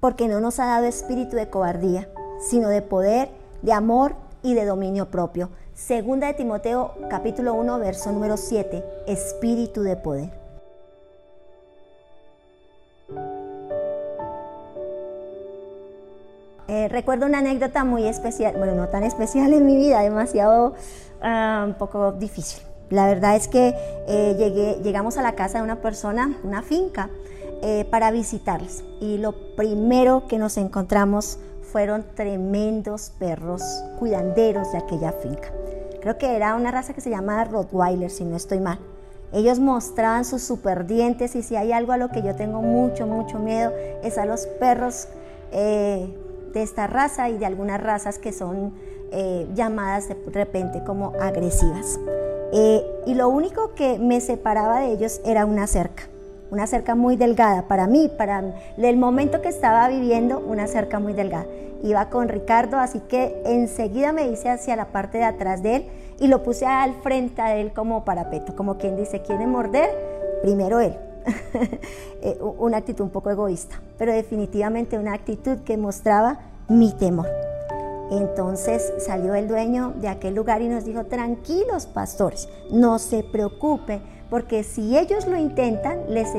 porque no nos ha dado espíritu de cobardía, sino de poder, de amor y de dominio propio. Segunda de Timoteo capítulo 1 verso número 7, espíritu de poder. Eh, recuerdo una anécdota muy especial, bueno, no tan especial en mi vida, demasiado ah, un poco difícil. La verdad es que eh, llegué, llegamos a la casa de una persona, una finca, eh, para visitarles. Y lo primero que nos encontramos fueron tremendos perros cuidanderos de aquella finca. Creo que era una raza que se llama Rottweiler, si no estoy mal. Ellos mostraban sus super dientes y si hay algo a lo que yo tengo mucho, mucho miedo es a los perros eh, de esta raza y de algunas razas que son eh, llamadas de repente como agresivas. Y lo único que me separaba de ellos era una cerca, una cerca muy delgada para mí, para el momento que estaba viviendo, una cerca muy delgada. Iba con Ricardo, así que enseguida me hice hacia la parte de atrás de él y lo puse al frente de él como parapeto, como quien dice, ¿quiere morder? Primero él. Eh, una actitud un poco egoísta, pero definitivamente una actitud que mostraba mi temor. Entonces salió el dueño de aquel lugar y nos dijo, tranquilos pastores, no se preocupen, porque si ellos lo intentan, les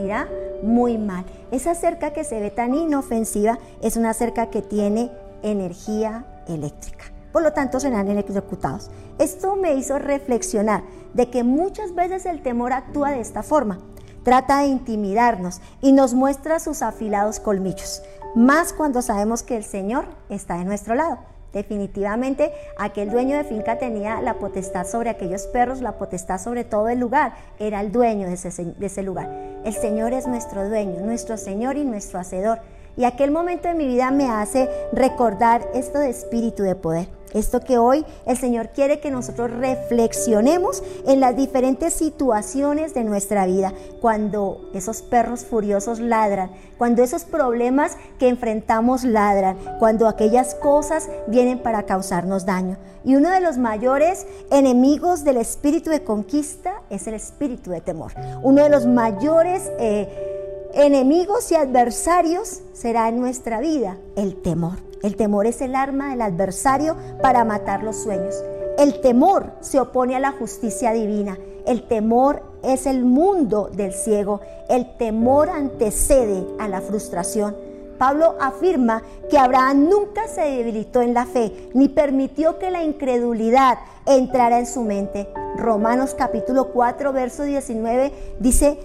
irá muy mal. Esa cerca que se ve tan inofensiva es una cerca que tiene energía eléctrica. Por lo tanto, serán electrocutados. Esto me hizo reflexionar de que muchas veces el temor actúa de esta forma. Trata de intimidarnos y nos muestra sus afilados colmillos, más cuando sabemos que el Señor está de nuestro lado. Definitivamente aquel dueño de finca tenía la potestad sobre aquellos perros, la potestad sobre todo el lugar, era el dueño de ese, de ese lugar. El Señor es nuestro dueño, nuestro Señor y nuestro Hacedor. Y aquel momento de mi vida me hace recordar esto de espíritu de poder. Esto que hoy el Señor quiere que nosotros reflexionemos en las diferentes situaciones de nuestra vida, cuando esos perros furiosos ladran, cuando esos problemas que enfrentamos ladran, cuando aquellas cosas vienen para causarnos daño. Y uno de los mayores enemigos del espíritu de conquista es el espíritu de temor. Uno de los mayores... Eh, enemigos y adversarios será en nuestra vida el temor. El temor es el arma del adversario para matar los sueños. El temor se opone a la justicia divina. El temor es el mundo del ciego. El temor antecede a la frustración. Pablo afirma que Abraham nunca se debilitó en la fe, ni permitió que la incredulidad entrara en su mente. Romanos capítulo 4, verso 19 dice,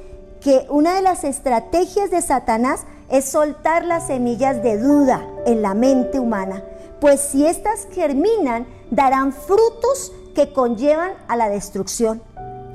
que una de las estrategias de Satanás es soltar las semillas de duda en la mente humana, pues si éstas germinan, darán frutos que conllevan a la destrucción.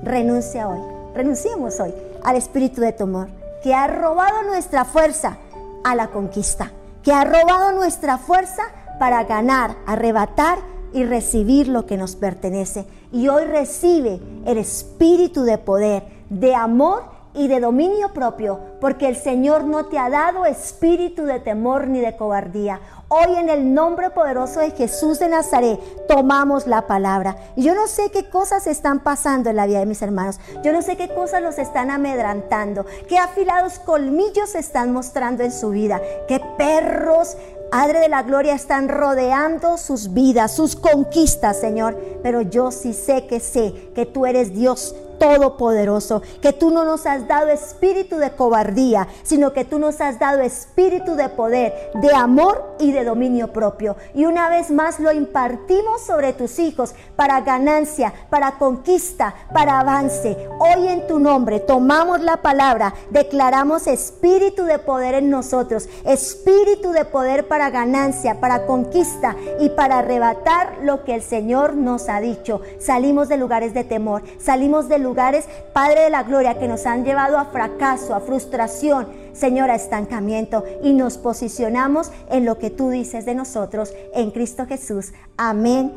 Renuncia hoy, renunciemos hoy al espíritu de temor, que ha robado nuestra fuerza a la conquista, que ha robado nuestra fuerza para ganar, arrebatar y recibir lo que nos pertenece. Y hoy recibe el espíritu de poder, de amor y de dominio propio, porque el Señor no te ha dado espíritu de temor ni de cobardía. Hoy en el nombre poderoso de Jesús de Nazaret tomamos la palabra. Y yo no sé qué cosas están pasando en la vida de mis hermanos. Yo no sé qué cosas los están amedrantando. Qué afilados colmillos están mostrando en su vida. Qué perros Padre de la Gloria, están rodeando sus vidas, sus conquistas, Señor. Pero yo sí sé que sé que tú eres Dios todopoderoso, que tú no nos has dado espíritu de cobardía, sino que tú nos has dado espíritu de poder, de amor y de dominio propio. Y una vez más lo impartimos sobre tus hijos para ganancia, para conquista, para avance. Hoy en tu nombre tomamos la palabra, declaramos espíritu de poder en nosotros, espíritu de poder para ganancia, para conquista y para arrebatar lo que el Señor nos ha dicho. Salimos de lugares de temor, salimos de lugares, Padre de la Gloria, que nos han llevado a fracaso, a frustración, Señor, a estancamiento y nos posicionamos en lo que tú dices de nosotros en Cristo Jesús. Amén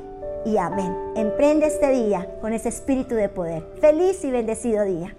y amén. Emprende este día con ese espíritu de poder. Feliz y bendecido día.